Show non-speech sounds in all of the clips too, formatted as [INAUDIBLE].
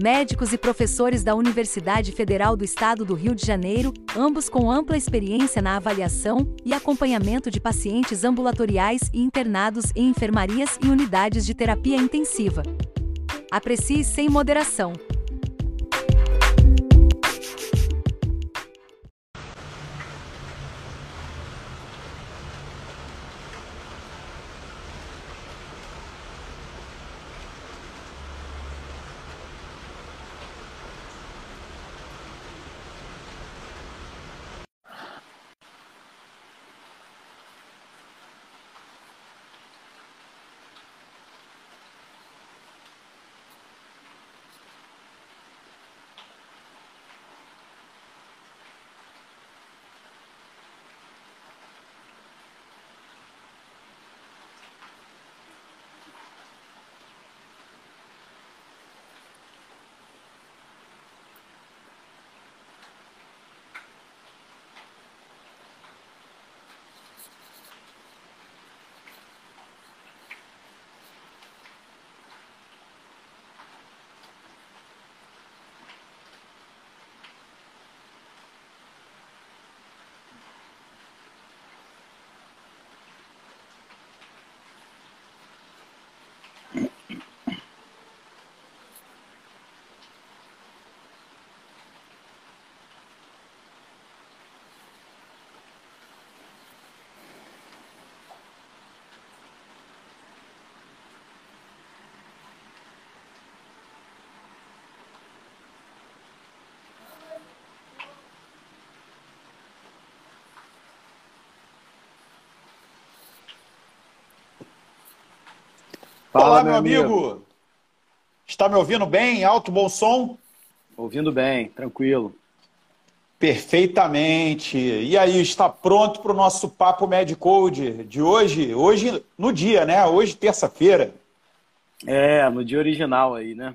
médicos e professores da Universidade Federal do Estado do Rio de Janeiro, ambos com ampla experiência na avaliação e acompanhamento de pacientes ambulatoriais e internados em enfermarias e unidades de terapia intensiva. Aprecie sem moderação. Fala, Olá, meu amigo. amigo. Está me ouvindo bem? Alto, bom som? Ouvindo bem, tranquilo. Perfeitamente. E aí, está pronto para o nosso Papo Medicode de hoje? Hoje, no dia, né? Hoje, terça-feira. É, no dia original aí, né?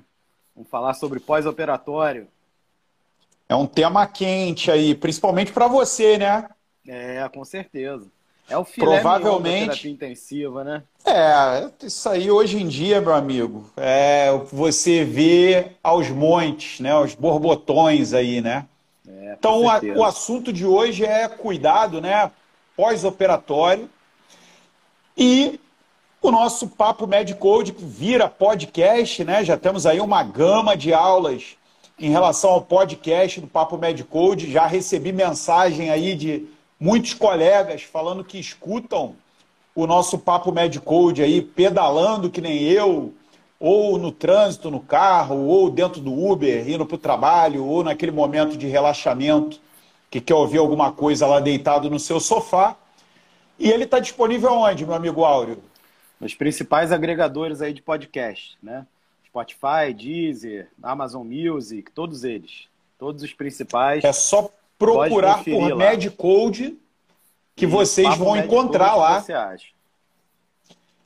Vamos falar sobre pós-operatório. É um tema quente aí, principalmente para você, né? É, com certeza. É o filé Provavelmente. terapia intensiva, né? É, isso aí hoje em dia, meu amigo, é, você vê aos montes, né? Os borbotões aí, né? É, então, a, o assunto de hoje é cuidado, né? Pós-operatório. E o nosso Papo Medicode vira podcast, né? Já temos aí uma gama de aulas em relação ao podcast do Papo Medicode. Já recebi mensagem aí de muitos colegas falando que escutam o nosso Papo Medicode aí, pedalando que nem eu, ou no trânsito, no carro, ou dentro do Uber, indo para o trabalho, ou naquele momento de relaxamento, que quer ouvir alguma coisa lá deitado no seu sofá. E ele está disponível onde, meu amigo Áureo? Nos principais agregadores aí de podcast, né? Spotify, Deezer, Amazon Music, todos eles. Todos os principais. É só procurar por Medcode que vocês vão encontrar lá. Você acha?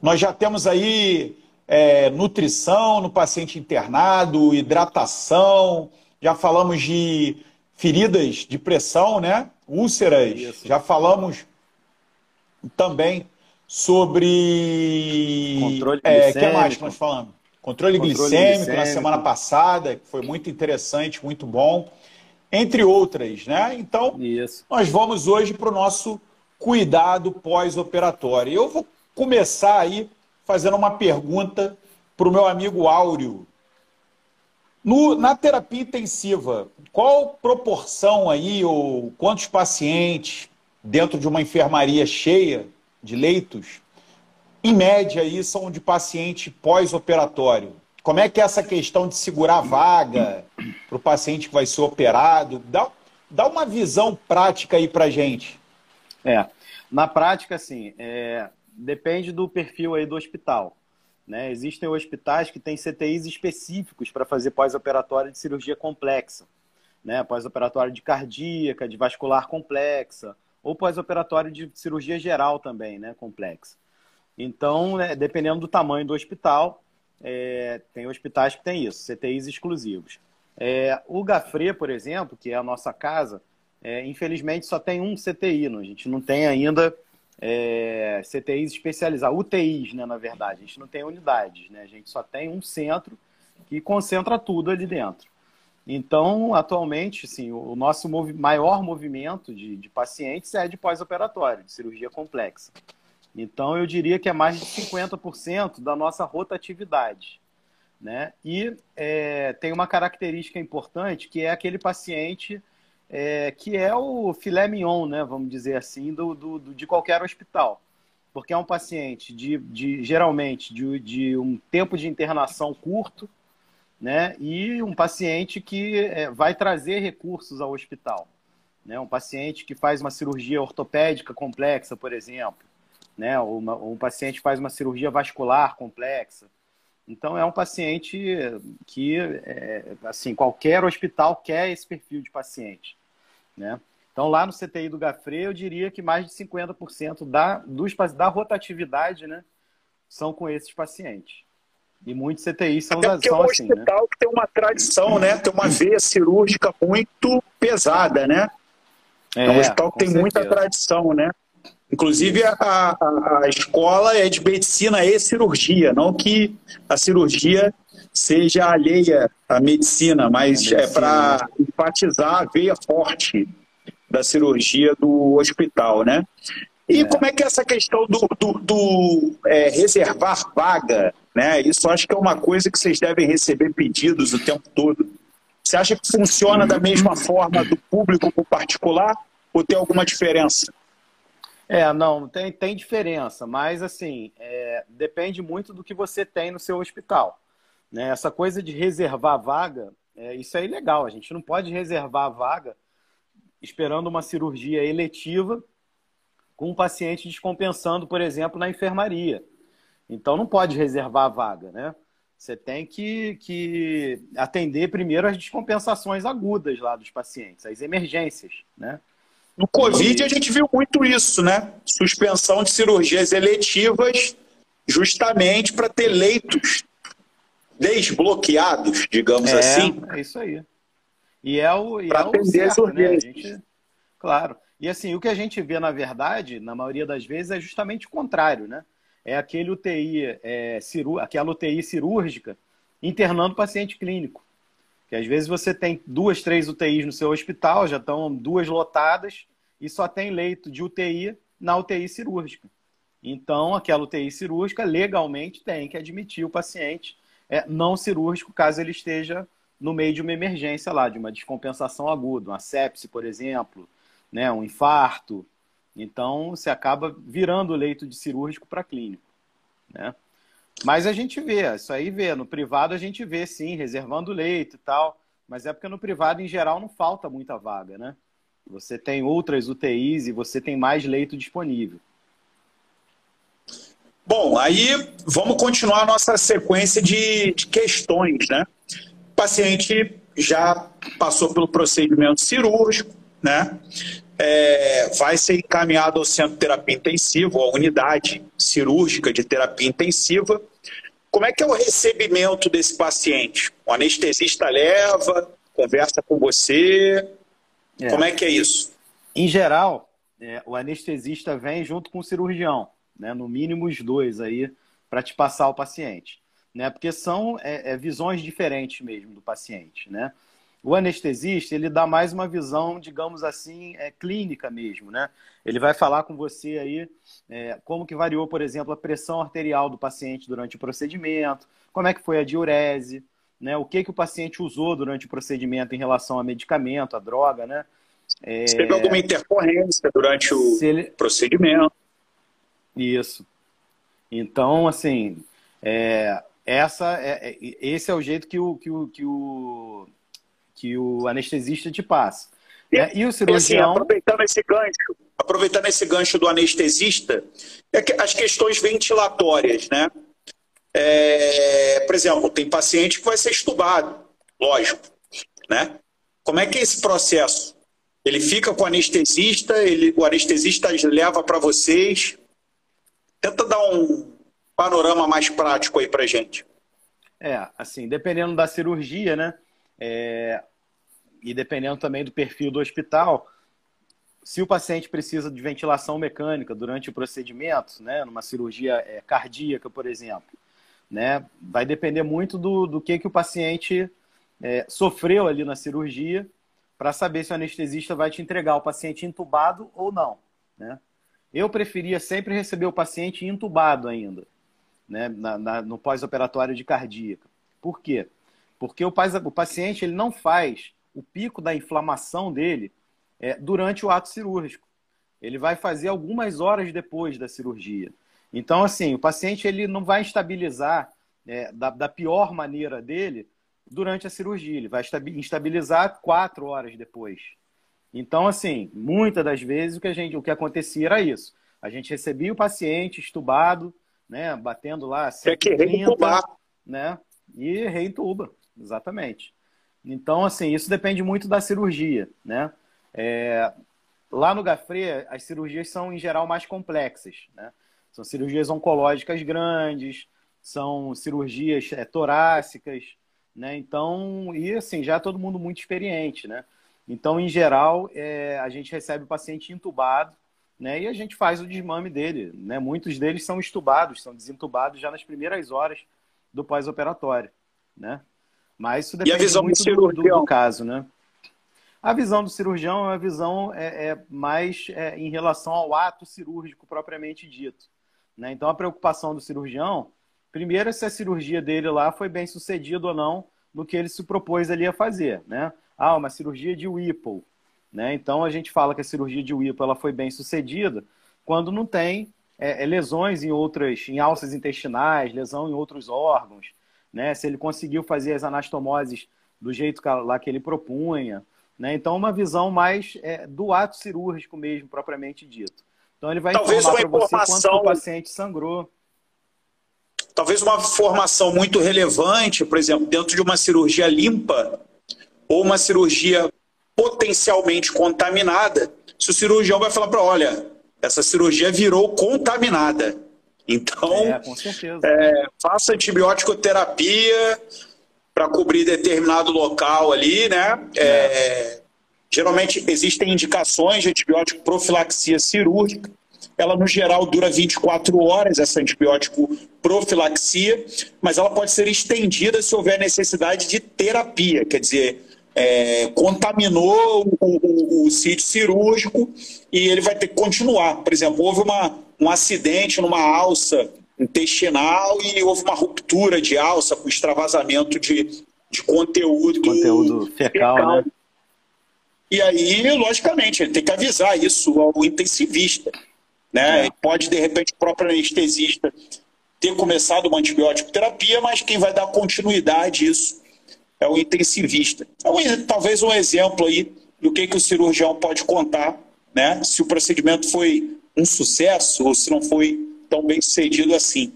Nós já temos aí é, nutrição no paciente internado, hidratação, já falamos de feridas de pressão, né? Úlceras, Isso. já falamos também sobre. Controle glicêmico. É, que mais que nós falamos? Controle, Controle glicêmico, glicêmico na semana passada, que foi muito interessante, muito bom entre outras, né? Então, Isso. nós vamos hoje para o nosso cuidado pós-operatório. Eu vou começar aí fazendo uma pergunta para o meu amigo Áureo. No, na terapia intensiva, qual proporção aí, ou quantos pacientes dentro de uma enfermaria cheia de leitos, em média aí, são de paciente pós-operatório? Como é que é essa questão de segurar a vaga para o paciente que vai ser operado? Dá, dá uma visão prática aí para gente. É, na prática, assim, é, depende do perfil aí do hospital. Né? Existem hospitais que têm CTIs específicos para fazer pós-operatório de cirurgia complexa. né? Pós-operatório de cardíaca, de vascular complexa, ou pós-operatório de cirurgia geral também, né? Complexa. Então, né, dependendo do tamanho do hospital, é, tem hospitais que têm isso, CTIs exclusivos. É, o Gafre, por exemplo, que é a nossa casa, é, infelizmente só tem um CTI, não? a gente não tem ainda é, CTIs especializados, UTIs, né, na verdade, a gente não tem unidades, né? a gente só tem um centro que concentra tudo ali dentro. Então, atualmente, sim, o nosso maior movimento de, de pacientes é de pós-operatório, de cirurgia complexa. Então, eu diria que é mais de 50% da nossa rotatividade. Né? E é, tem uma característica importante que é aquele paciente é, que é o filé mignon, né, vamos dizer assim, do, do, do, de qualquer hospital. Porque é um paciente de, de geralmente de, de um tempo de internação curto, né, e um paciente que é, vai trazer recursos ao hospital. Né, um paciente que faz uma cirurgia ortopédica complexa, por exemplo, né, ou, uma, ou um paciente faz uma cirurgia vascular complexa. Então, é um paciente que, é, assim, qualquer hospital quer esse perfil de paciente. Né? Então, lá no CTI do Gafre, eu diria que mais de 50% da, dos, da rotatividade né, são com esses pacientes. E muitos CTIs são, Até são é um assim. Né? hospital né? que tem uma tradição, né? tem uma veia cirúrgica muito pesada, né? É, é um hospital que tem certeza. muita tradição, né? Inclusive, a, a, a, escola é de medicina e cirurgia, não que a cirurgia seja alheia à medicina, mas medicina. é para enfatizar a veia forte da cirurgia do hospital, né? E é. como é que é essa questão do, do, do é, reservar vaga, né? Isso acho que é uma coisa que vocês devem receber pedidos o tempo todo. Você acha que funciona da mesma forma do público para o particular ou tem alguma diferença? É, não, tem, tem diferença, mas assim, é, depende muito do que você tem no seu hospital. Né? Essa coisa de reservar vaga, é, isso é ilegal. A gente não pode reservar vaga esperando uma cirurgia eletiva com um paciente descompensando, por exemplo, na enfermaria. Então não pode reservar a vaga, né? Você tem que, que atender primeiro as descompensações agudas lá dos pacientes, as emergências, né? No Covid a gente viu muito isso, né? Suspensão de cirurgias eletivas justamente para ter leitos desbloqueados, digamos é, assim. É isso aí. E é o, e é o certo, né? A gente, claro. E assim, o que a gente vê, na verdade, na maioria das vezes, é justamente o contrário, né? É aquele UTI, é, ciru, aquela UTI cirúrgica internando paciente clínico. Que às vezes você tem duas, três UTIs no seu hospital, já estão duas lotadas, e só tem leito de UTI na UTI cirúrgica. Então, aquela UTI cirúrgica legalmente tem que admitir o paciente é, não cirúrgico, caso ele esteja no meio de uma emergência lá, de uma descompensação aguda, uma sepse, por exemplo, né, um infarto. Então, você acaba virando o leito de cirúrgico para clínico. Né? Mas a gente vê, isso aí vê. No privado a gente vê, sim, reservando leito e tal. Mas é porque no privado, em geral, não falta muita vaga, né? Você tem outras UTIs e você tem mais leito disponível. Bom, aí vamos continuar a nossa sequência de, de questões, né? O paciente já passou pelo procedimento cirúrgico, né? É, vai ser encaminhado ao centro de terapia intensiva, à unidade cirúrgica de terapia intensiva. Como é que é o recebimento desse paciente? O anestesista leva, conversa com você, é. Como é que é isso? Em geral, é, o anestesista vem junto com o cirurgião, né? no mínimo os dois aí, para te passar o paciente. Né? Porque são é, é, visões diferentes mesmo do paciente. Né? O anestesista, ele dá mais uma visão, digamos assim, é, clínica mesmo, né? Ele vai falar com você aí é, como que variou, por exemplo, a pressão arterial do paciente durante o procedimento, como é que foi a diurese, né? O que, que o paciente usou durante o procedimento em relação a medicamento, a droga, né? É... Se teve alguma intercorrência durante o ele... procedimento. Isso. Então, assim, é, essa é, é, esse é o jeito que o, que o, que o, que o anestesista te passa. E, né? e o cirurgião... E assim, aproveitando esse gancho, aproveitando esse gancho do anestesista, é as questões ventilatórias, né? É, por exemplo, tem paciente que vai ser estubado, lógico, né? Como é que é esse processo? Ele fica com o anestesista, ele, o anestesista leva para vocês. Tenta dar um panorama mais prático aí para gente. É, assim, dependendo da cirurgia, né? É, e dependendo também do perfil do hospital, se o paciente precisa de ventilação mecânica durante o procedimento, né, numa cirurgia é, cardíaca, por exemplo, né, vai depender muito do, do que, que o paciente é, sofreu ali na cirurgia para saber se o anestesista vai te entregar o paciente entubado ou não. Né? Eu preferia sempre receber o paciente entubado ainda, né, na, na, no pós-operatório de cardíaca. Por quê? Porque o, paciente ele não faz o pico da inflamação dele é, durante o ato cirúrgico. Ele vai fazer algumas horas depois da cirurgia. Então, assim, o paciente ele não vai estabilizar é, da, da, pior maneira dele durante a cirurgia. Ele vai estabilizar quatro horas depois. Então, assim, muitas das vezes o que, a gente, o que acontecia era isso. A gente recebia o paciente estubado, né, batendo lá 130, né, e reintuba, exatamente. Então, assim, isso depende muito da cirurgia, né? É, lá no Gafre, as cirurgias são, em geral, mais complexas, né? São cirurgias oncológicas grandes, são cirurgias é, torácicas, né? Então, e assim, já é todo mundo muito experiente, né? Então, em geral, é, a gente recebe o paciente entubado, né? E a gente faz o desmame dele, né? Muitos deles são estubados, são desentubados já nas primeiras horas do pós-operatório, né? Mas isso depende muito do, do, do, caso, né? A visão do cirurgião é uma visão é, é mais é, em relação ao ato cirúrgico propriamente dito. Né? Então, a preocupação do cirurgião, primeiro, é se a cirurgia dele lá foi bem sucedida ou não no que ele se propôs ali a fazer. Né? Ah, uma cirurgia de Whipple. Né? Então, a gente fala que a cirurgia de Whipple ela foi bem sucedida quando não tem é, é lesões em outras, em alças intestinais, lesão em outros órgãos, né? Se ele conseguiu fazer as anastomoses do jeito que, lá que ele propunha, né? Então, uma visão mais é, do ato cirúrgico mesmo, propriamente dito. Então, ele vai Talvez informar para informação... você quanto o paciente sangrou. Talvez uma informação muito relevante, por exemplo, dentro de uma cirurgia limpa ou uma cirurgia potencialmente contaminada, se o cirurgião vai falar para, olha, essa cirurgia virou contaminada. Então, é, é, faça antibiótico terapia para cobrir determinado local ali, né? É. é. geralmente existem indicações de antibiótico profilaxia cirúrgica. Ela, no geral, dura 24 horas, essa antibiótico profilaxia, mas ela pode ser estendida se houver necessidade de terapia, quer dizer, é, contaminou o, o, o, sítio cirúrgico e ele vai ter que continuar. Por exemplo, houve uma, um acidente numa alça intestinal e houve uma ruptura de alça com extravasamento de, de conteúdo, conteúdo fecal, fecal. Né? E aí, logicamente, ele tem que avisar isso ao intensivista. Né? É. Pode, de repente, o próprio anestesista ter começado uma antibiótico terapia, mas quem vai dar continuidade a isso é o intensivista. Então, talvez um exemplo aí do que, que o cirurgião pode contar, né? se o procedimento foi um sucesso ou se não foi tão bem sucedido assim.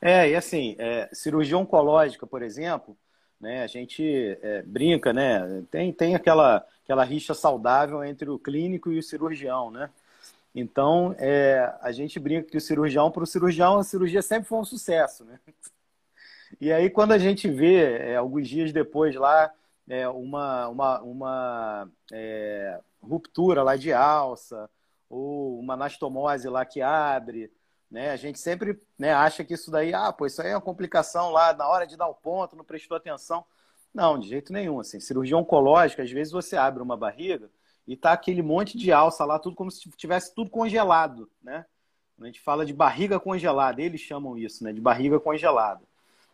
É, e assim, é, cirurgia oncológica, por exemplo, né, a gente é, brinca, né? Tem, tem aquela, aquela rixa saudável entre o clínico e o cirurgião, né? Então, é, a gente brinca que o cirurgião, para o cirurgião, a cirurgia sempre foi um sucesso, né? E aí, quando a gente vê, é, alguns dias depois lá, é, uma, uma, uma é, ruptura lá de alça, ou uma anastomose lá que abre, né? A gente sempre né, acha que isso daí, ah, pô, isso aí é uma complicação lá na hora de dar o ponto, não prestou atenção. Não, de jeito nenhum. Assim, cirurgia oncológica, às vezes você abre uma barriga e tá aquele monte de alça lá, tudo como se tivesse tudo congelado, né? A gente fala de barriga congelada, eles chamam isso, né? De barriga congelada.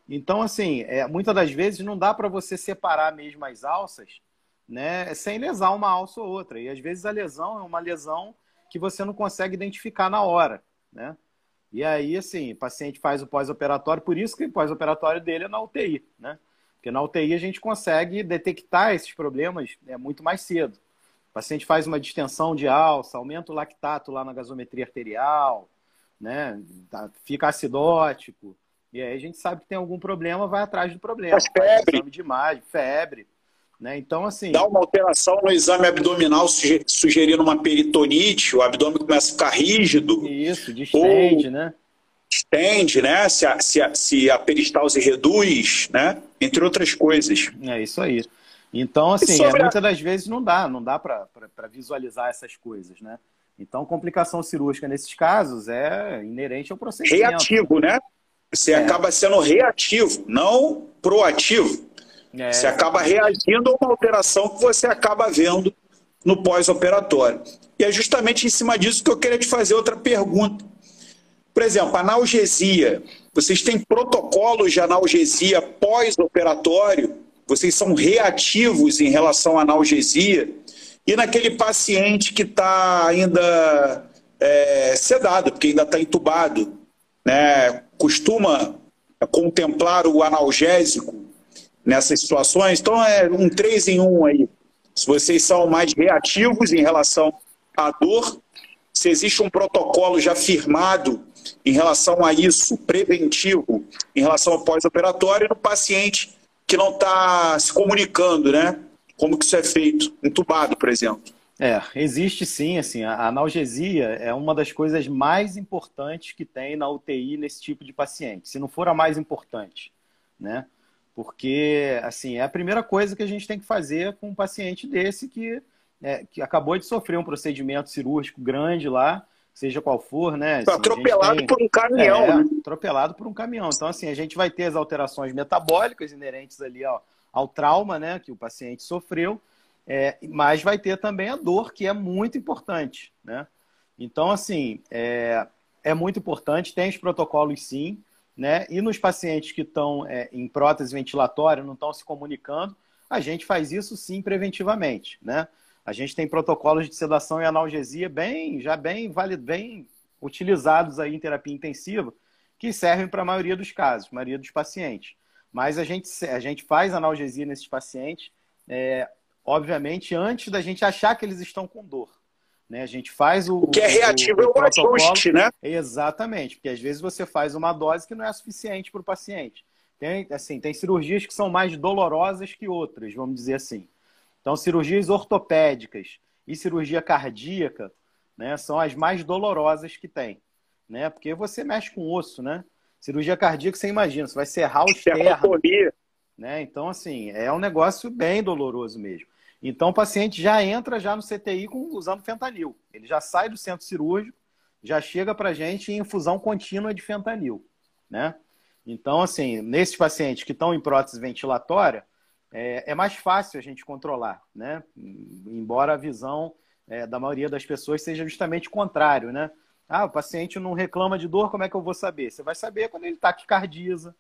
Então, assim, é, muitas das vezes não dá para você separar mesmo as alças, né? Sem lesar uma alça ou outra. E às vezes a lesão é uma lesão que você não consegue identificar na hora, né? E aí, assim, o paciente faz o pós-operatório, por isso que o pós-operatório dele é na UTI, né? Porque na UTI a gente consegue detectar esses problemas é, muito mais cedo. O paciente faz uma distensão de alça, aumenta o lactato lá na gasometria arterial, né? Tá, fica acidótico. E aí a gente sabe que tem algum problema, vai atrás do problema. Faz febre. Exame de imagem, febre. Né? Então, assim. Dá uma alteração no exame abdominal, sugerindo uma peritonite, o abdômen começa a ficar rígido. Isso, distende, ou... né? Distende, né? Se a, se, a, se a peristalse reduz, né? Entre outras coisas. É isso aí. Então, assim, é, muitas das vezes não dá, não dá para visualizar essas coisas, né? Então, complicação cirúrgica nesses casos é inerente ao procedimento. Reativo, né? Você é. acaba sendo reativo, não proativo. É. Você acaba reagindo a uma alteração que você acaba vendo no pós-operatório. E é justamente em cima disso que eu queria te fazer outra pergunta. Por exemplo, analgesia. Vocês têm protocolos de analgesia pós-operatório? Vocês são reativos em relação à analgesia? E naquele paciente que está ainda é, sedado, porque ainda está entubado, né, costuma contemplar o analgésico nessas situações? Então é um 3 em 1 aí. Se vocês são mais reativos em relação à dor, se existe um protocolo já firmado em relação a isso, preventivo, em relação ao pós-operatório, no paciente que não está se comunicando, né? Como que isso é feito? Entubado, por exemplo. É, existe sim, assim, a analgesia é uma das coisas mais importantes que tem na UTI nesse tipo de paciente, se não for a mais importante, né? Porque, assim, é a primeira coisa que a gente tem que fazer com um paciente desse que, é, que acabou de sofrer um procedimento cirúrgico grande lá, seja qual for, né? Assim, atropelado tem... por um caminhão, é, né? Atropelado por um caminhão. Então, assim, a gente vai ter as alterações metabólicas inerentes ali ó, ao trauma, né, que o paciente sofreu, é, mas vai ter também a dor, que é muito importante, né? Então, assim, é, é muito importante, tem os protocolos sim, né? E nos pacientes que estão é, em prótese ventilatória, não estão se comunicando, a gente faz isso sim preventivamente, né? A gente tem protocolos de sedação e analgesia bem, já bem, vale, bem utilizados aí em terapia intensiva, que servem para a maioria dos casos, maioria dos pacientes. Mas a gente, a gente faz analgesia nesses pacientes, é, obviamente, antes da gente achar que eles estão com dor. Né? A gente faz o. O que é reativo o, o é o ajuste, né? Exatamente, porque às vezes você faz uma dose que não é suficiente para o paciente. Tem, assim, tem cirurgias que são mais dolorosas que outras, vamos dizer assim. Então, cirurgias ortopédicas e cirurgia cardíaca né, são as mais dolorosas que tem. Né? Porque você mexe com osso, né? Cirurgia cardíaca, você imagina, você vai serrar o externo. Né? Então, assim, é um negócio bem doloroso mesmo. Então, o paciente já entra já no CTI com, usando fentanil. Ele já sai do centro cirúrgico, já chega para a gente em infusão contínua de fentanil. Né? Então, assim, nesses pacientes que estão em prótese ventilatória, é, é, mais fácil a gente controlar, né? Embora a visão é, da maioria das pessoas seja justamente o contrário, né? Ah, o paciente não reclama de dor, como é que eu vou saber? Você vai saber quando ele está taquicardiza,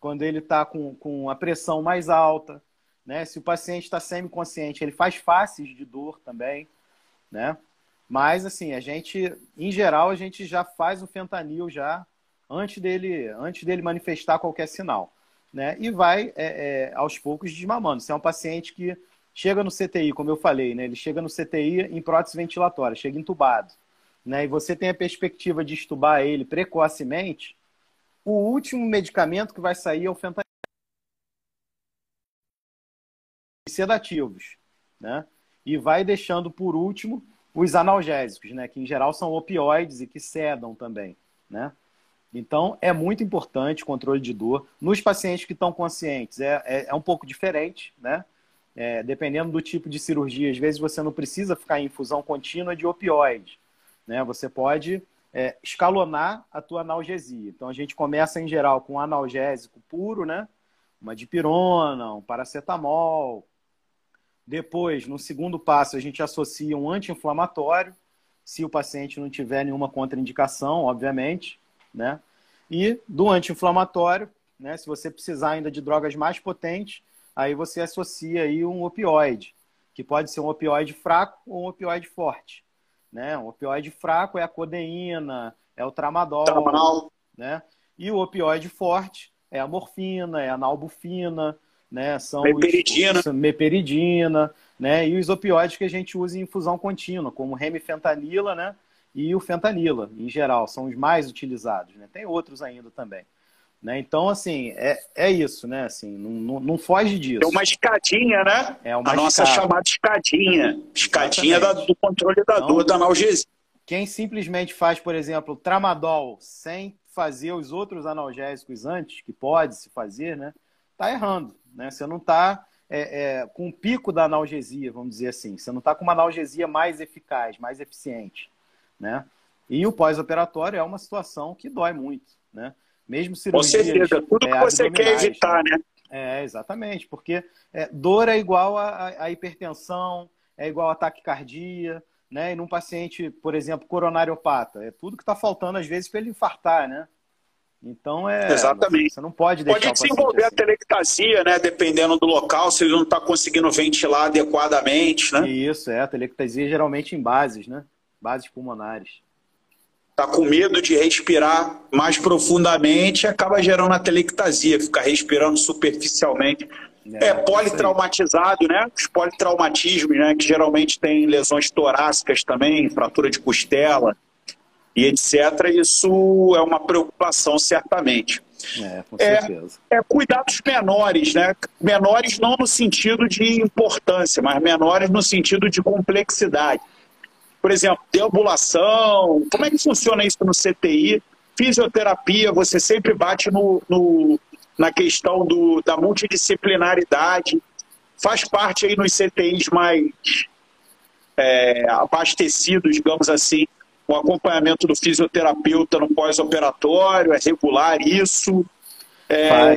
quando ele está com, com a pressão mais alta, né? Se o paciente está semi-consciente, ele faz faces de dor também, né? Mas, assim, a gente, em geral, a gente já faz o fentanil já antes dele, antes dele manifestar qualquer sinal né? E vai é, é, aos poucos desmamando. Se é um paciente que chega no CTI, como eu falei, né? Ele chega no CTI em prótese ventilatória, chega entubado, né? E você tem a perspectiva de estubar ele precocemente, o último medicamento que vai sair é o fentanil. Sedativos, né? E vai deixando por último os analgésicos, né? Que em geral são opioides e que sedam também, né? Então, é muito importante o controle de dor. Nos pacientes que estão conscientes, é, é, é um pouco diferente, né? É, dependendo do tipo de cirurgia, às vezes você não precisa ficar em infusão contínua de opioide. Né? Você pode é, escalonar a tua analgesia. Então, a gente começa, em geral, com um analgésico puro, né? Uma dipirona, um paracetamol. Depois, no segundo passo, a gente associa um anti-inflamatório, se o paciente não tiver nenhuma contraindicação, obviamente né? E do anti-inflamatório, né? Se você precisar ainda de drogas mais potentes, aí você associa aí um opioide, que pode ser um opioide fraco ou um opioide forte, né? Um opioide fraco é a codeína, é o tramadol, tramadol. né? E o opioide forte é a morfina, é a nalbufina, né? São meperidina. Os, meperidina, né? E os opioides que a gente usa em infusão contínua, como remifentanila, né? e o fentanila, em geral, são os mais utilizados. Né? Tem outros ainda também. Né? Então, assim, é, é isso, né? Assim, não, não, não foge disso. É uma escadinha, né? É uma a nossa chamada escadinha. Escadinha da, do controle da então, dor da analgesia. Quem simplesmente faz, por exemplo, tramadol sem fazer os outros analgésicos antes, que pode se fazer, né? Tá errando, né? Você não está é, é, com o pico da analgesia, vamos dizer assim. Você não está com uma analgesia mais eficaz, mais eficiente, né? E o pós-operatório é uma situação que dói muito, né? Mesmo cirurgia. Com certeza, tudo que é, você quer evitar, né? É, exatamente, porque é, dor é igual a, a, hipertensão, é igual a taquicardia, né? E num paciente, por exemplo, coronariopata, é tudo que está faltando às vezes para ele infartar, né? Então é. Exatamente. Você não pode deixar. Pode desenvolver assim. a telectasia, né? Dependendo do local, se ele não está conseguindo ventilar adequadamente, né? Isso, é. A telectasia geralmente em bases, né? Bases pulmonares está com medo de respirar mais profundamente, acaba gerando a telectasia, fica respirando superficialmente. É, é politraumatizado, né? Os politraumatismos, né? Que geralmente tem lesões torácicas também, fratura de costela e etc. Isso é uma preocupação, certamente. É, com certeza. É, é cuidados menores, né? Menores não no sentido de importância, mas menores no sentido de complexidade por exemplo, deambulação, como é que funciona isso no CTI? Fisioterapia, você sempre bate no, no na questão do, da multidisciplinaridade, faz parte aí nos CTIs mais é, abastecidos, digamos assim, o acompanhamento do fisioterapeuta no pós-operatório, é regular isso. É,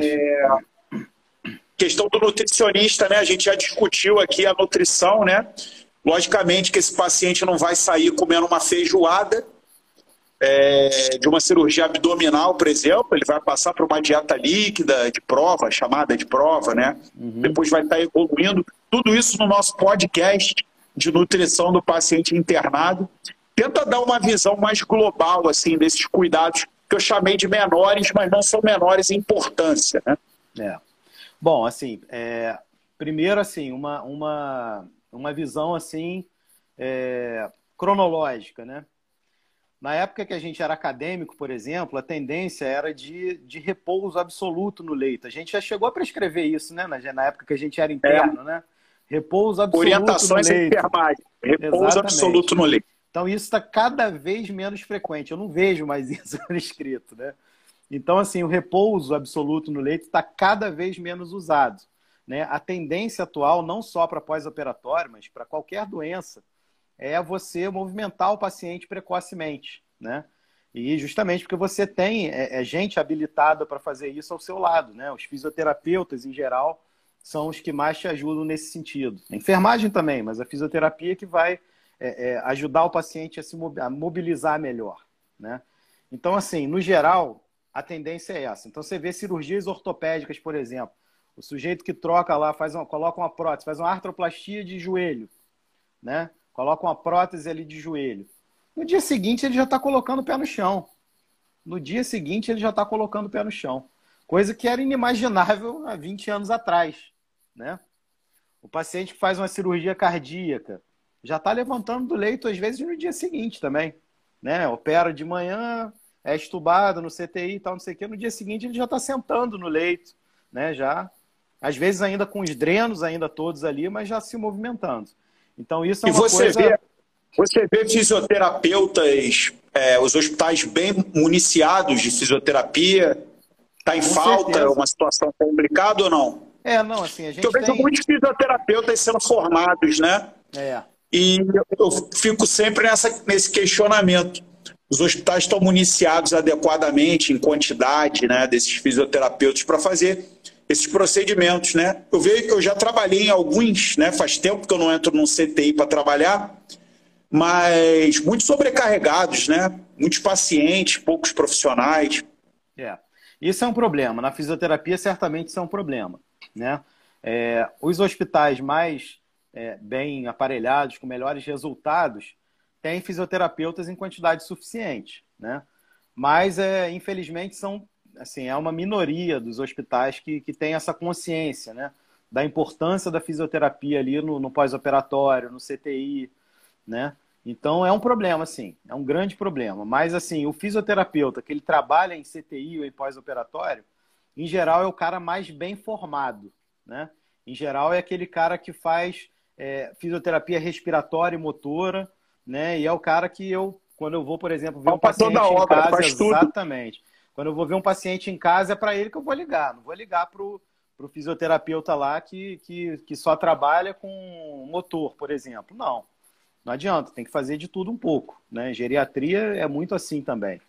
questão do nutricionista, né? A gente já discutiu aqui a nutrição, né? Logicamente que esse paciente não vai sair comendo uma feijoada é, de uma cirurgia abdominal, por exemplo, ele vai passar por uma dieta líquida de prova, chamada de prova, né? Uhum. Depois vai estar evoluindo. Tudo isso no nosso podcast de nutrição do paciente internado. Tenta dar uma visão mais global, assim, desses cuidados que eu chamei de menores, mas não são menores em importância, né? É. Bom, assim, é, primeiro, assim, uma, uma uma visão assim é, cronológica, né? Na época que a gente era acadêmico, por exemplo, a tendência era de, de repouso absoluto no leito. A gente já chegou a prescrever isso, né? Na, na época que a gente era interno, é. né? Repouso absoluto Orientações no leito. Orientações Repouso Exatamente. absoluto no leito. Então isso está cada vez menos frequente. Eu não vejo mais [LAUGHS] isso escrito, né? Então, assim, o repouso absoluto no leito está cada vez menos usado. Né? A tendência atual, não só para pós-operatório, mas para qualquer doença, é você movimentar o paciente precocemente. Né? E justamente porque você tem é, é gente habilitada para fazer isso ao seu lado. Né? Os fisioterapeutas, em geral, são os que mais te ajudam nesse sentido. A enfermagem também, mas a fisioterapia que vai é, é, ajudar o paciente a se mobilizar melhor. Né? Então, assim, no geral, a tendência é essa. Então, você vê cirurgias ortopédicas, por exemplo, o sujeito que troca lá, faz uma, coloca uma prótese, faz uma artroplastia de joelho, né? Coloca uma prótese ali de joelho. No dia seguinte ele já está colocando o pé no chão. No dia seguinte ele já está colocando o pé no chão. Coisa que era inimaginável há 20 anos atrás, né? O paciente que faz uma cirurgia cardíaca já está levantando do leito às vezes no dia seguinte também, né? Opera de manhã, é estubado no CTI e tal, não sei o quê. No dia seguinte ele já está sentando no leito, né? Já às vezes ainda com os drenos ainda todos ali, mas já se movimentando. Então isso é uma e você coisa... Vê, você vê fisioterapeutas, é, os hospitais bem municiados de fisioterapia, está em com falta, certeza. uma situação complicada ou não? É, não, assim, a gente Eu vejo tem... muitos fisioterapeutas sendo formados, né? É. E eu fico sempre nessa, nesse questionamento. Os hospitais estão municiados adequadamente, em quantidade, né, desses fisioterapeutas para fazer esses procedimentos, né? Eu vejo, eu já trabalhei em alguns, né? Faz tempo que eu não entro num CTI para trabalhar, mas muito sobrecarregados, né? Muitos pacientes, poucos profissionais. É, isso é um problema. Na fisioterapia, certamente isso é um problema, né? É, os hospitais mais é, bem aparelhados, com melhores resultados, têm fisioterapeutas em quantidade suficiente, né? Mas, é, infelizmente, são assim, é uma minoria dos hospitais que, que tem essa consciência, né? Da importância da fisioterapia ali no, no pós-operatório, no CTI, né? Então é um problema, sim, é um grande problema. Mas assim, o fisioterapeuta que ele trabalha em CTI ou em pós-operatório, em geral, é o cara mais bem formado, né? Em geral, é aquele cara que faz é, fisioterapia respiratória e motora, né? E é o cara que eu, quando eu vou, por exemplo, ver um paciente em obra, casa, exatamente. Quando eu vou ver um paciente em casa, é para ele que eu vou ligar. Não vou ligar para o fisioterapeuta lá que, que, que só trabalha com motor, por exemplo. Não. Não adianta, tem que fazer de tudo um pouco. Né? Geriatria é muito assim também.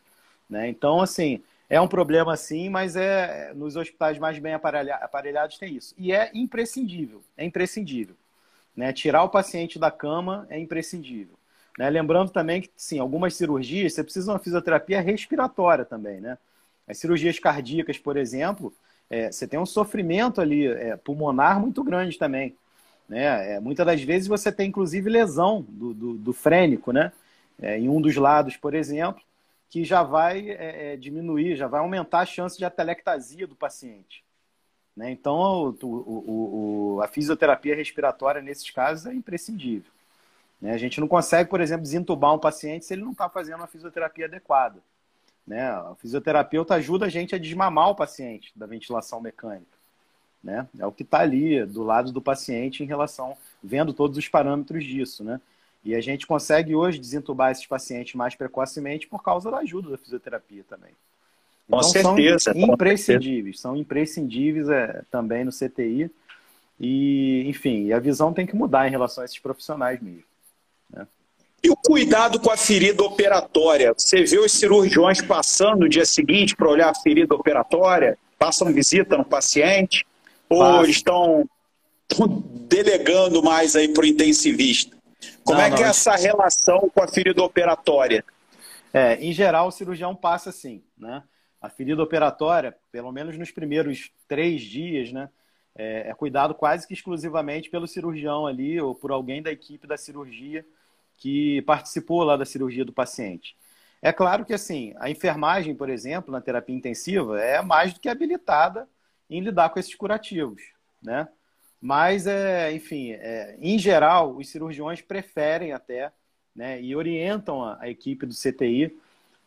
Né? Então, assim, é um problema sim, mas é nos hospitais mais bem aparelhados tem isso. E é imprescindível, é imprescindível. Né? Tirar o paciente da cama é imprescindível. Né? Lembrando também que, sim, algumas cirurgias você precisa de uma fisioterapia respiratória também, né? As cirurgias cardíacas, por exemplo, é, você tem um sofrimento ali é, pulmonar muito grande também. Né? É, muitas das vezes você tem, inclusive, lesão do, do, do frênico, né? É, em um dos lados, por exemplo, que já vai é, é, diminuir, já vai aumentar a chance de atelectasia do paciente. Né? Então, o, o, o, a fisioterapia respiratória, nesses casos, é imprescindível. Né? A gente não consegue, por exemplo, desentubar um paciente se ele não está fazendo a fisioterapia adequada. Né? A fisioterapeuta ajuda a gente a desmamar o paciente da ventilação mecânica. Né? É o que está ali do lado do paciente em relação, vendo todos os parâmetros disso. Né? E a gente consegue hoje desentubar esses pacientes mais precocemente por causa da ajuda da fisioterapia também. Então, com certeza. São imprescindíveis, são imprescindíveis é, também no CTI. E, enfim, a visão tem que mudar em relação a esses profissionais mesmo. Né? E o cuidado com a ferida operatória? Você vê os cirurgiões passando no dia seguinte para olhar a ferida operatória? Passam visita no paciente? Ou estão, estão delegando mais aí para o intensivista? Como não, é que não, é essa relação com a ferida operatória? É, em geral, o cirurgião passa assim, né? A ferida operatória, pelo menos nos primeiros três dias, né? É, é cuidado quase que exclusivamente pelo cirurgião ali ou por alguém da equipe da cirurgia que participou lá da cirurgia do paciente. É claro que assim, a enfermagem, por exemplo, na terapia intensiva, é mais do que habilitada em lidar com esses curativos, né? Mas, é, enfim, é, em geral, os cirurgiões preferem até né, e orientam a, a equipe do CTI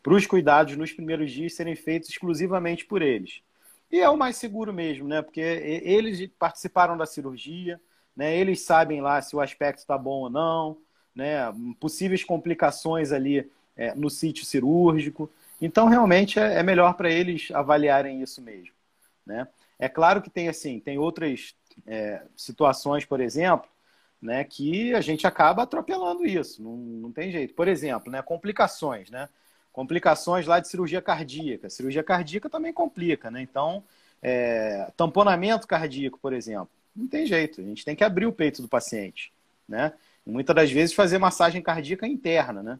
para os cuidados nos primeiros dias serem feitos exclusivamente por eles. E é o mais seguro mesmo, né? Porque eles participaram da cirurgia, né? Eles sabem lá se o aspecto está bom ou não, né? Possíveis complicações ali é, no sítio cirúrgico. Então, realmente é, é melhor para eles avaliarem isso mesmo, né? É claro que tem assim, tem outras é, situações, por exemplo, né, que a gente acaba atropelando isso, não, não tem jeito. Por exemplo, né, complicações, né? Complicações lá de cirurgia cardíaca. Cirurgia cardíaca também complica, né? Então, é, tamponamento cardíaco, por exemplo, não tem jeito. A gente tem que abrir o peito do paciente, né? E muitas das vezes fazer massagem cardíaca interna, né?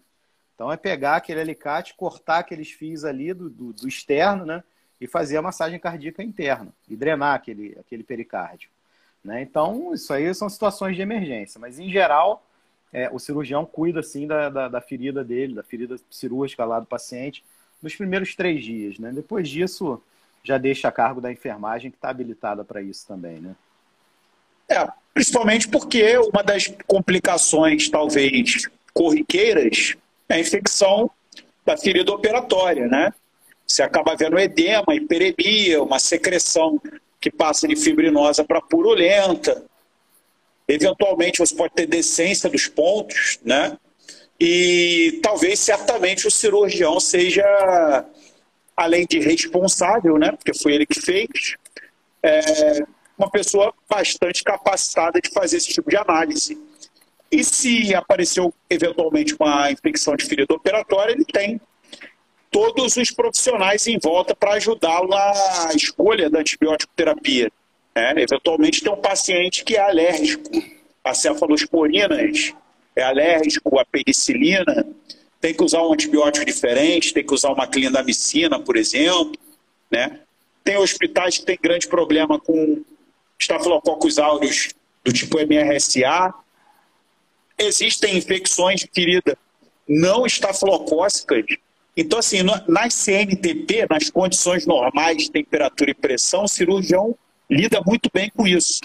Então é pegar aquele alicate, cortar aqueles fios ali do, do, do externo, né? E fazer a massagem cardíaca interna e drenar aquele, aquele pericárdio. Né? Então, isso aí são situações de emergência, mas em geral, é, o cirurgião cuida assim da, da, da, ferida dele, da ferida cirúrgica lá do paciente, nos primeiros três dias. Né? Depois disso, já deixa a cargo da enfermagem que está habilitada para isso também. Né? É, principalmente porque uma das complicações, talvez corriqueiras, é a infecção da ferida operatória, né? Você acaba vendo edema, hiperemia, uma secreção que passa de fibrinosa para purulenta. Eventualmente você pode ter decência dos pontos, né? E talvez, certamente, o cirurgião seja, além de responsável, né? Porque foi ele que fez, é uma pessoa bastante capacitada de fazer esse tipo de análise. E se apareceu eventualmente uma infecção de ferida operatória, ele tem todos os profissionais em volta para ajudá-lo na escolha da antibiótico terapia. Né? Eventualmente tem um paciente que é alérgico a cefalosporinas, é alérgico à penicilina, tem que usar um antibiótico diferente, tem que usar uma clindamicina, por exemplo. Né? Tem hospitais que têm grande problema com estafilococcus aureus do tipo MRSA. Existem infecções de ferida não estafilocócicas então, assim, nas CNTP, nas condições normais de temperatura e pressão, o cirurgião lida muito bem com isso.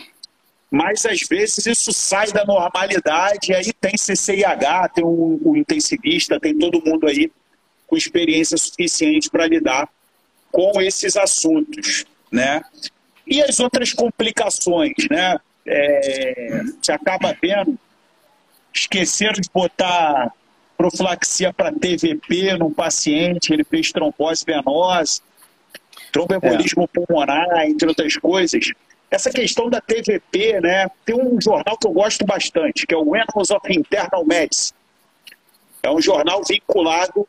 Mas, às vezes, isso sai da normalidade, e aí tem CCIH, tem o, o intensivista, tem todo mundo aí com experiência suficiente para lidar com esses assuntos. né? E as outras complicações, né? É, você acaba vendo, esqueceram de botar profilaxia para TVP num paciente, ele fez trombose venosa, tromboembolismo é. pulmonar, entre outras coisas. Essa questão da TVP, né? Tem um jornal que eu gosto bastante, que é o Annals of Internal Medicine. É um jornal vinculado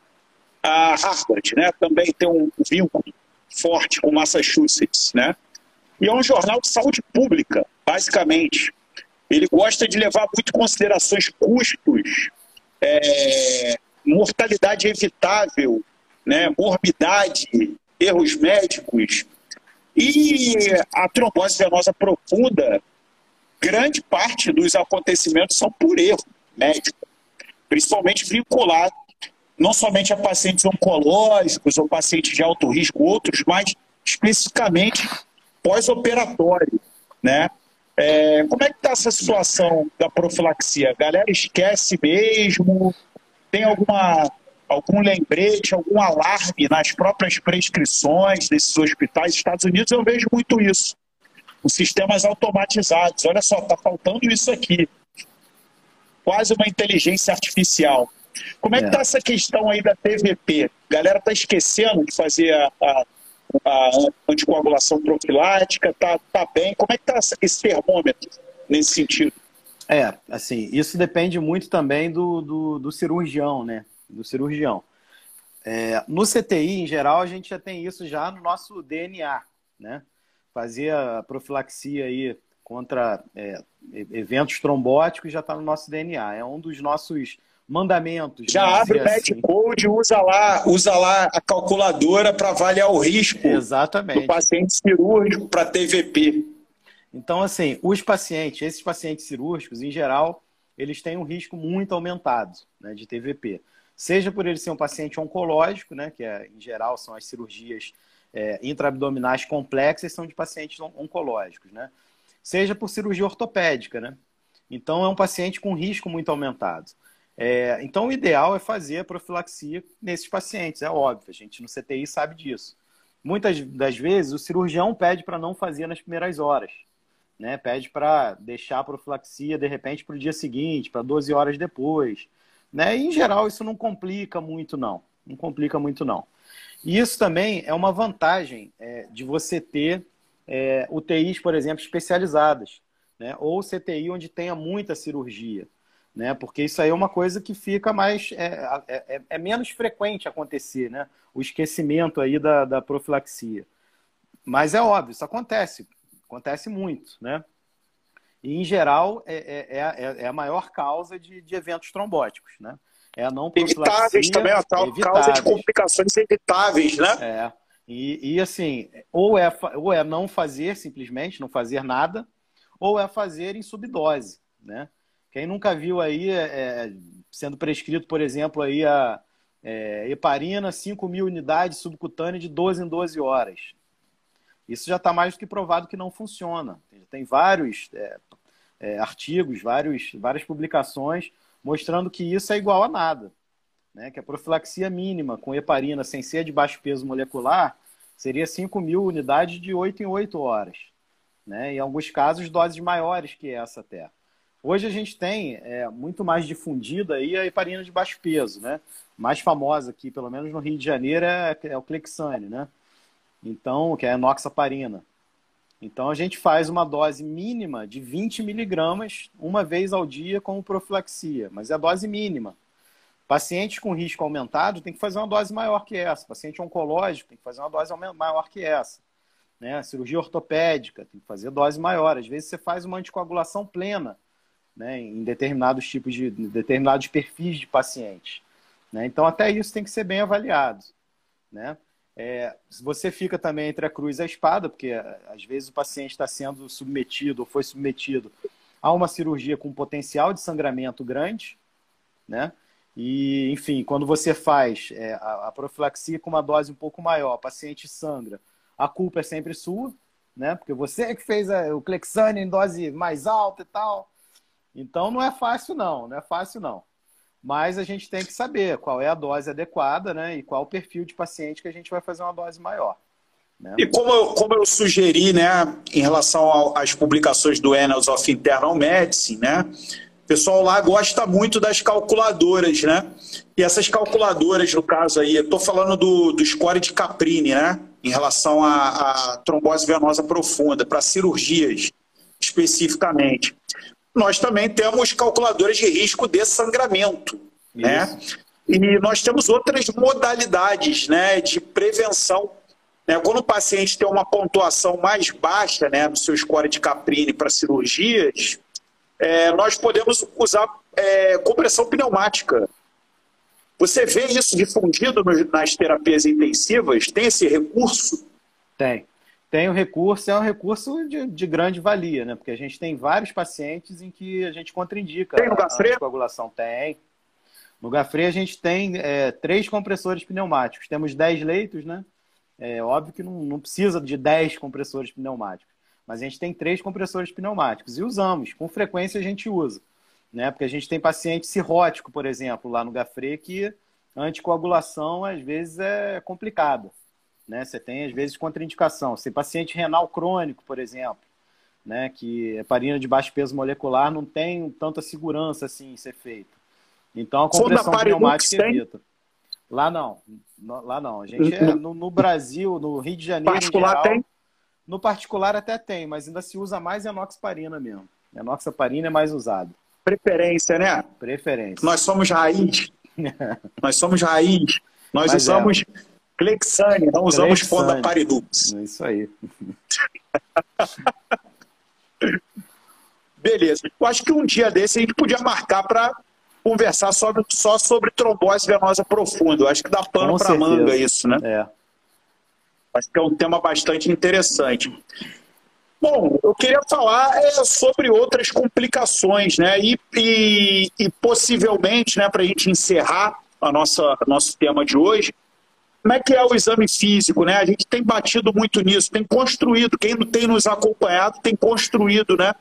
a Harvard, né? Também tem um vínculo forte com Massachusetts, né? E é um jornal de saúde pública, basicamente. Ele gosta de levar muito em considerações custos, é, mortalidade evitável, né, morbidade, erros médicos. E a trombose venosa profunda, grande parte dos acontecimentos são por erro médico, principalmente vinculado não somente a pacientes oncológicos ou pacientes de alto risco, outros, mas especificamente pós-operatório, né? É, como é que está essa situação da profilaxia? A galera esquece mesmo? Tem alguma, algum lembrete, algum alarme nas próprias prescrições desses hospitais? Estados Unidos eu vejo muito isso. Os sistemas automatizados. Olha só, está faltando isso aqui. Quase uma inteligência artificial. Como é que está é. essa questão aí da TVP? A galera está esquecendo de fazer a, a, a anticoagulação profilática? Tá, tá bem? Como é que está esse termômetro nesse sentido? É, assim, isso depende muito também do, do, do cirurgião, né? Do cirurgião. É, no CTI, em geral, a gente já tem isso já no nosso DNA, né? Fazer a profilaxia aí contra é, eventos trombóticos já está no nosso DNA. É um dos nossos mandamentos. Já abre o assim. Code, usa lá, usa lá a calculadora para avaliar o risco Exatamente. do paciente cirúrgico para TVP. Então, assim, os pacientes, esses pacientes cirúrgicos, em geral, eles têm um risco muito aumentado né, de TVP. Seja por ele ser um paciente oncológico, né, que é, em geral são as cirurgias é, intraabdominais complexas, são de pacientes oncológicos, né? Seja por cirurgia ortopédica, né? Então, é um paciente com risco muito aumentado. É, então, o ideal é fazer a profilaxia nesses pacientes, é óbvio, a gente no CTI sabe disso. Muitas das vezes, o cirurgião pede para não fazer nas primeiras horas, né? pede para deixar a profilaxia, de repente, para o dia seguinte, para 12 horas depois. Né? E, em geral, isso não complica muito, não. Não complica muito, não. E isso também é uma vantagem é, de você ter é, UTIs, por exemplo, especializadas, né? ou CTI onde tenha muita cirurgia né? Porque isso aí é uma coisa que fica mais é, é, é, é menos frequente acontecer, né? O esquecimento aí da, da profilaxia. Mas é óbvio, isso acontece, acontece muito, né? E em geral é, é, é, é a maior causa de, de eventos trombóticos, né? É a não Evitáveis também, a tal causa de complicações evitáveis, né? É. E, e assim, ou é, ou é não fazer simplesmente, não fazer nada, ou é fazer em subdose, né? Quem nunca viu aí é, é, sendo prescrito, por exemplo, aí a é, heparina, 5 mil unidades subcutâneas de 12 em 12 horas. Isso já está mais do que provado que não funciona. Tem vários é, é, artigos, vários, várias publicações mostrando que isso é igual a nada. Né? Que a profilaxia mínima com heparina sem ser de baixo peso molecular seria 5 mil unidades de 8 em 8 horas. Né? Em alguns casos, doses maiores que essa até. Hoje a gente tem é, muito mais difundida aí a heparina de baixo peso, né? Mais famosa aqui, pelo menos no Rio de Janeiro, é, é o Clexane, né? Então, que é a enoxaparina. Então a gente faz uma dose mínima de 20 miligramas uma vez ao dia como profilaxia, mas é a dose mínima. Pacientes com risco aumentado tem que fazer uma dose maior que essa. Paciente oncológico tem que fazer uma dose maior que essa. Né? Cirurgia ortopédica tem que fazer dose maior. Às vezes você faz uma anticoagulação plena né, em determinados tipos de determinados perfis de pacientes. Né? Então, até isso tem que ser bem avaliado. Né? É, você fica também entre a cruz e a espada, porque às vezes o paciente está sendo submetido ou foi submetido a uma cirurgia com potencial de sangramento grande, né? E, enfim, quando você faz é, a, a, profilaxia com uma dose um pouco maior, o paciente sangra, a culpa é sempre sua, né? Porque você é que fez a, o Clexane em dose mais alta e tal. Então não é fácil não, não é fácil não. Mas a gente tem que saber qual é a dose adequada, né? E qual o perfil de paciente que a gente vai fazer uma dose maior. Né? E como eu, como eu sugeri, né, em relação às publicações do Annals of Internal Medicine, né, o pessoal lá gosta muito das calculadoras, né? E essas calculadoras, no caso aí, eu estou falando do, do score de Caprini, né? Em relação à, trombose venosa profunda, para cirurgias especificamente. Nós também temos calculadoras de risco de sangramento, né? Isso. né? E nós temos outras modalidades né, de prevenção. Né? Quando o paciente tem uma pontuação mais baixa né, no seu score de Caprini para cirurgias, é, nós podemos usar é, compressão pneumática. Você vê isso difundido nas terapias intensivas? Tem esse recurso? Tem. Tem o recurso, é um recurso de, de grande valia, né? Porque a gente tem vários pacientes em que a gente contraindica tem a, a coagulação. Tem, no Gafre a gente tem é, três compressores pneumáticos. Temos 10 leitos, né? É óbvio que não, não precisa de 10 compressores pneumáticos. Mas a gente tem três compressores pneumáticos e usamos. Com frequência a gente usa. Né? Porque a gente tem paciente cirrótico, por exemplo, lá no Gafre, que anticoagulação às vezes é complicada. Né? Você tem, às vezes, contraindicação. Se paciente renal crônico, por exemplo, né? que heparina de baixo peso molecular não tem tanta segurança assim em ser feita. Então a compressão pneumática evita. Lá não, lá não. A gente é no, no Brasil, no Rio de Janeiro. Particular geral, tem? No particular até tem, mas ainda se usa mais enoxaparina mesmo. Enoxaparina é mais usado. Preferência, né? Preferência. Nós somos raiz. [LAUGHS] Nós somos raiz. Nós mas usamos é. Clexane, não usamos Fonda Paridux. É isso aí. [LAUGHS] Beleza. Eu acho que um dia desse a gente podia marcar para conversar sobre, só sobre trombose venosa profunda. Eu acho que dá pano para manga isso, né? É. Acho que é um tema bastante interessante. Bom, eu queria falar é, sobre outras complicações, né? E, e, e possivelmente, né, para a gente encerrar a nossa nosso tema de hoje, como é que é o exame físico, né? A gente tem batido muito nisso, tem construído, quem não tem nos acompanhado tem construído, né?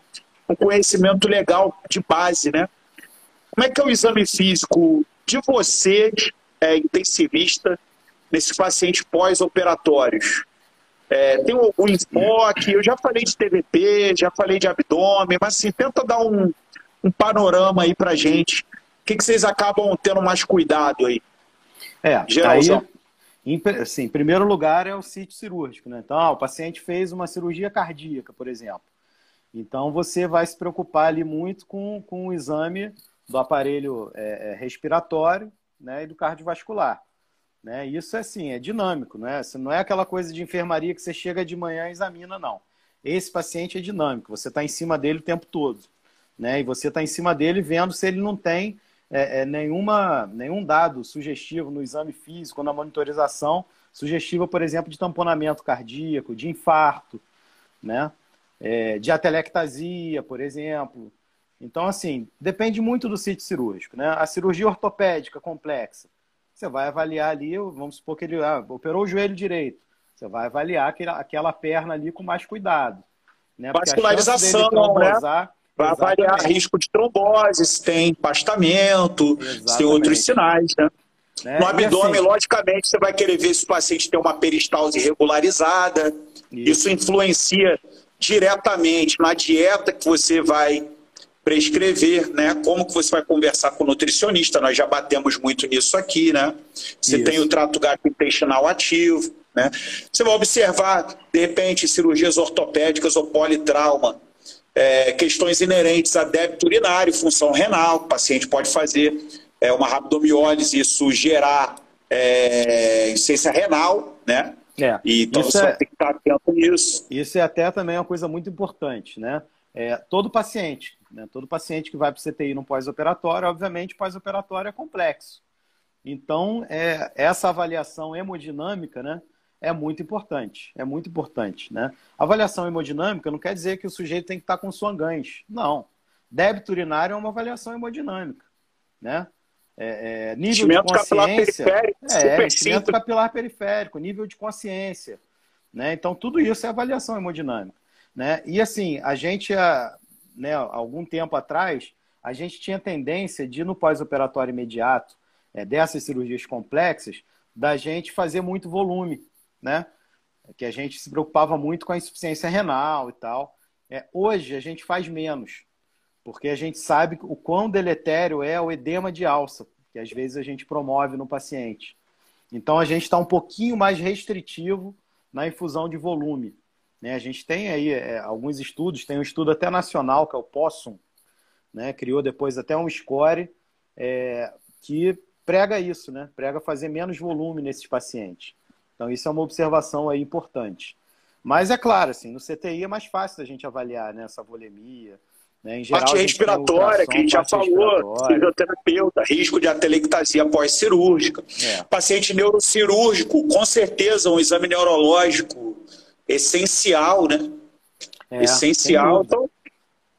Um conhecimento legal de base, né? Como é que é o exame físico de você, é, intensivista, nesses pacientes pós-operatórios? É, tem algum enfoque? Eu já falei de TVP, já falei de abdômen, mas assim, tenta dar um, um panorama aí pra gente. O que, que vocês acabam tendo mais cuidado aí? É, Geralzão. aí, assim, em primeiro lugar é o sítio cirúrgico, né? Então, ah, o paciente fez uma cirurgia cardíaca, por exemplo. Então, você vai se preocupar ali muito com, com o exame do aparelho é, é, respiratório né, e do cardiovascular. Né? Isso é assim, é dinâmico, né? não é aquela coisa de enfermaria que você chega de manhã e examina, não. Esse paciente é dinâmico, você está em cima dele o tempo todo. Né? E você está em cima dele vendo se ele não tem é, é, nenhuma, nenhum dado sugestivo no exame físico, na monitorização, sugestiva, por exemplo, de tamponamento cardíaco, de infarto, né? É, de atelectasia, por exemplo. Então, assim, depende muito do sítio cirúrgico. Né? A cirurgia ortopédica complexa, você vai avaliar ali, vamos supor que ele ah, operou o joelho direito, você vai avaliar aquela, aquela perna ali com mais cuidado. Né? Vascularização, né? Vai avaliar risco de trombose, se tem empastamento, se tem outros sinais, né? né? No abdômen, assim, logicamente, você vai querer ver se o paciente tem uma peristalse regularizada. Isso. isso influencia diretamente na dieta que você vai prescrever, né? Como que você vai conversar com o nutricionista? Nós já batemos muito nisso aqui, né? Você Isso. tem o trato gastrointestinal ativo, né? Você vai observar, de repente, cirurgias ortopédicas ou politrauma, é, questões inerentes a débito urinário, função renal, o paciente pode fazer é, uma rabdomiólise, isso gerar é, insuficiência renal, né? É, e então você é, ter que estar atento nisso. Isso é até também uma coisa muito importante, né? É, todo paciente, né, todo paciente que vai para o CTI no pós-operatório, obviamente, pós-operatório é complexo. Então, é, essa avaliação hemodinâmica, né, é muito importante. É muito importante, né? Avaliação hemodinâmica não quer dizer que o sujeito tem que estar com suangães. Não. Débito urinário é uma avaliação hemodinâmica, né? É, é, nível de consciência, é, enchimento capilar periférico, nível de consciência, né? Então tudo isso é avaliação hemodinâmica. Né? E assim, a gente, né, algum tempo atrás, a gente tinha tendência de, no pós-operatório imediato, é, dessas cirurgias complexas, da gente fazer muito volume, né? que a gente se preocupava muito com a insuficiência renal e tal. É, hoje a gente faz menos, porque a gente sabe o quão deletério é o edema de alça, que às vezes a gente promove no paciente. Então a gente está um pouquinho mais restritivo na infusão de volume. Né? A gente tem aí é, alguns estudos, tem um estudo até nacional, que é o POSSUM, né? criou depois até um score é, que prega isso, né? prega fazer menos volume nesses pacientes. Então isso é uma observação aí importante. Mas é claro, assim, no CTI é mais fácil da gente avaliar né, essa volemia, né? Em geral, parte respiratória, que a gente já falou, fisioterapeuta, risco de atelectasia pós-cirúrgica. É. Paciente neurocirúrgico, com certeza um exame neurológico essencial, né? É, essencial. Então,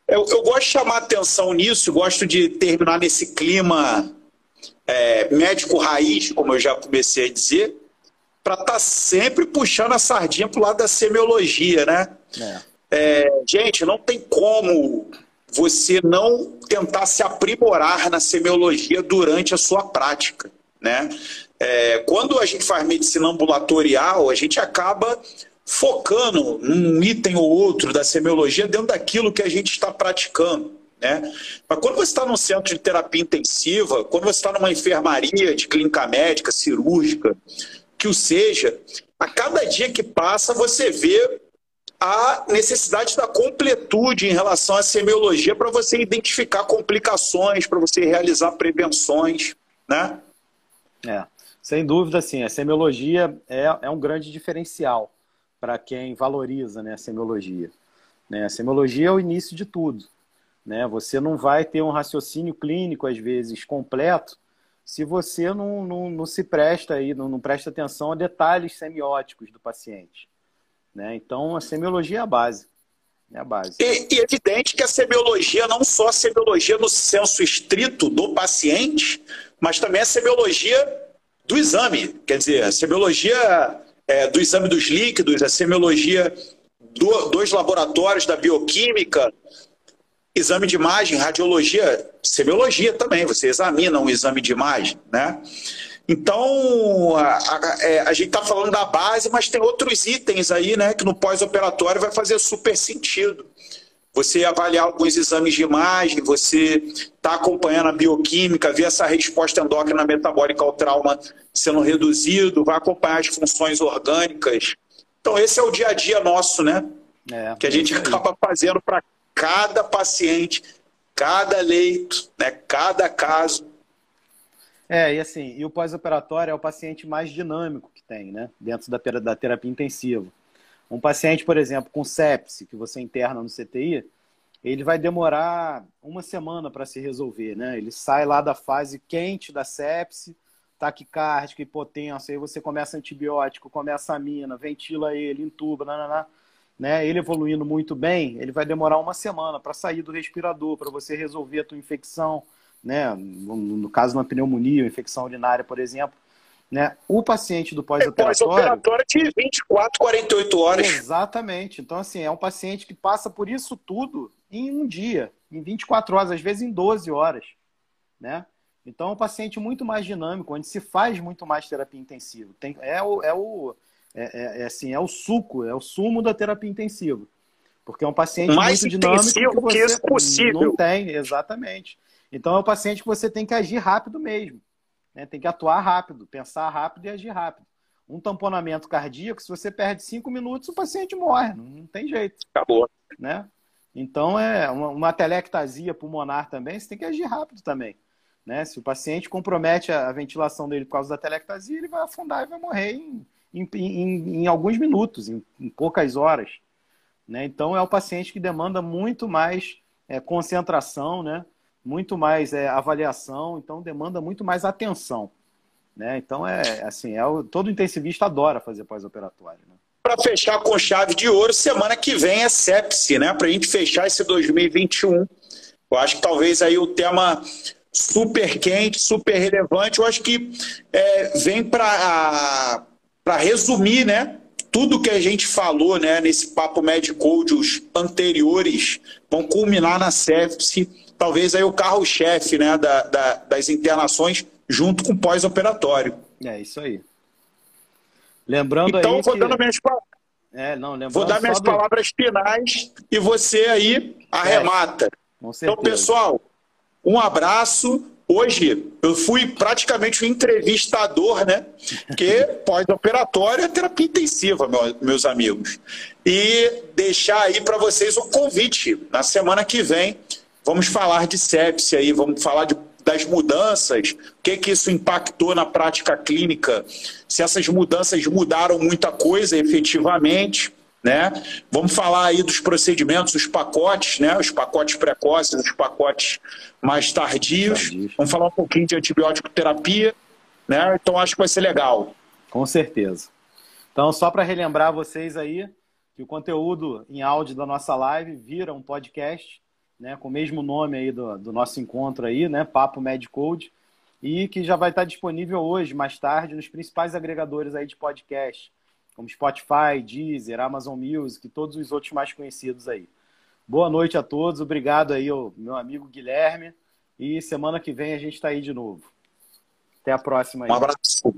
eu, eu, gosto de chamar atenção nisso, gosto de terminar nesse clima é, médico raiz, como eu já comecei a dizer, para estar tá sempre puxando a sardinha para o lado da semiologia, né? É. É, gente, não tem como você não tentar se aprimorar na semiologia durante a sua prática. Né? É, quando a gente faz medicina ambulatorial, a gente acaba focando num item ou outro da semiologia dentro daquilo que a gente está praticando. Né? Mas quando você está num centro de terapia intensiva, quando você está numa enfermaria de clínica médica, cirúrgica, que o seja, a cada dia que passa você vê a necessidade da completude em relação à semiologia para você identificar complicações, para você realizar prevenções, né? É, sem dúvida, sim. A semiologia é, é um grande diferencial para quem valoriza né, a semiologia. Né? A semiologia é o início de tudo. Né? Você não vai ter um raciocínio clínico, às vezes, completo, se você não, não, não se presta aí, não, não presta atenção a detalhes semióticos do paciente. Né? Então, a semiologia é a base. É a base. E, e evidente que a semiologia, não só a semiologia no senso estrito do paciente, mas também a semiologia do exame. Quer dizer, a semiologia é, do exame dos líquidos, a semiologia do, dos laboratórios da bioquímica, exame de imagem, radiologia, semiologia também. Você examina um exame de imagem, né? Então, a, a, é, a gente está falando da base, mas tem outros itens aí, né, que no pós-operatório vai fazer super sentido. Você avaliar alguns exames de imagem, você está acompanhando a bioquímica, ver essa resposta endócrina metabólica ao trauma sendo reduzido, vai acompanhar as funções orgânicas. Então, esse é o dia a dia nosso, né? É, que a gente acaba fazendo para cada paciente, cada leito, né, cada caso. É, e assim, e o pós-operatório é o paciente mais dinâmico que tem, né? Dentro da, da terapia intensiva. Um paciente, por exemplo, com sepse, que você interna no CTI, ele vai demorar uma semana para se resolver, né? Ele sai lá da fase quente da sepse, taquicárdica, hipotensa, aí você começa antibiótico, começa amina, ventila ele, intuba, nananá, né? Ele evoluindo muito bem, ele vai demorar uma semana para sair do respirador, para você resolver a tua infecção, né? No, caso de uma pneumonia, infecção urinária, por exemplo, né? O paciente do pós-operatório. Pós-operatório de 24, 48 horas. Exatamente. Então, assim, é um paciente que passa por isso tudo em um dia, em 24 horas, às vezes em 12 horas. Né? Então, é um paciente muito mais dinâmico, onde se faz muito mais terapia intensiva. Tem, é, o, é, o, é, é, é assim, é o suco, é o sumo da terapia intensiva. Porque é um paciente mais muito dinâmico que você que não tem, exatamente. Então é um paciente que você tem que agir rápido mesmo. Né? Tem que atuar rápido, pensar rápido e agir rápido. Um tamponamento cardíaco, se você perde cinco minutos, o paciente morre, não tem jeito. Acabou. Né? Então, é uma, uma telectasia pulmonar também, você tem que agir rápido também. Né? Se o paciente compromete a, a ventilação dele por causa da telectasia, ele vai afundar e vai morrer em, em, em, em alguns minutos, em, em poucas horas. Né? Então, é o paciente que demanda muito mais é, concentração, né? muito mais é, avaliação, então demanda muito mais atenção. Né? Então, é assim, é, todo intensivista adora fazer pós-operatório. Né? Para fechar com chave de ouro, semana que vem é sepsi, né? Para a gente fechar esse 2021. Eu acho que talvez aí o tema super quente, super relevante, eu acho que é, vem para resumir, né? Tudo que a gente falou né, nesse papo Medicode, os anteriores, vão culminar na sepsi talvez aí o carro-chefe né, da, da, das internações junto com pós-operatório. É isso aí. Lembrando então, aí. Então, que... minhas É, não, Vou dar minhas do... palavras finais e você aí arremata. É, então, pessoal, um abraço. Hoje eu fui praticamente um entrevistador, né? Porque pós-operatório é terapia intensiva, meus amigos. E deixar aí para vocês o convite. Na semana que vem, vamos falar de sepsia aí, vamos falar de das mudanças, o que, que isso impactou na prática clínica, se essas mudanças mudaram muita coisa efetivamente. Né? Vamos falar aí dos procedimentos, os pacotes, né? os pacotes precoces, os pacotes mais tardios. Tardio. Vamos falar um pouquinho de antibiótico terapia. Né? Então acho que vai ser legal. Com certeza. Então, só para relembrar vocês aí que o conteúdo em áudio da nossa live vira um podcast né, com o mesmo nome aí do, do nosso encontro aí, né, Papo Medcode, e que já vai estar disponível hoje, mais tarde, nos principais agregadores aí de podcast, como Spotify, Deezer, Amazon Music todos os outros mais conhecidos aí. Boa noite a todos, obrigado aí ao meu amigo Guilherme, e semana que vem a gente está aí de novo. Até a próxima. Aí. Um abraço.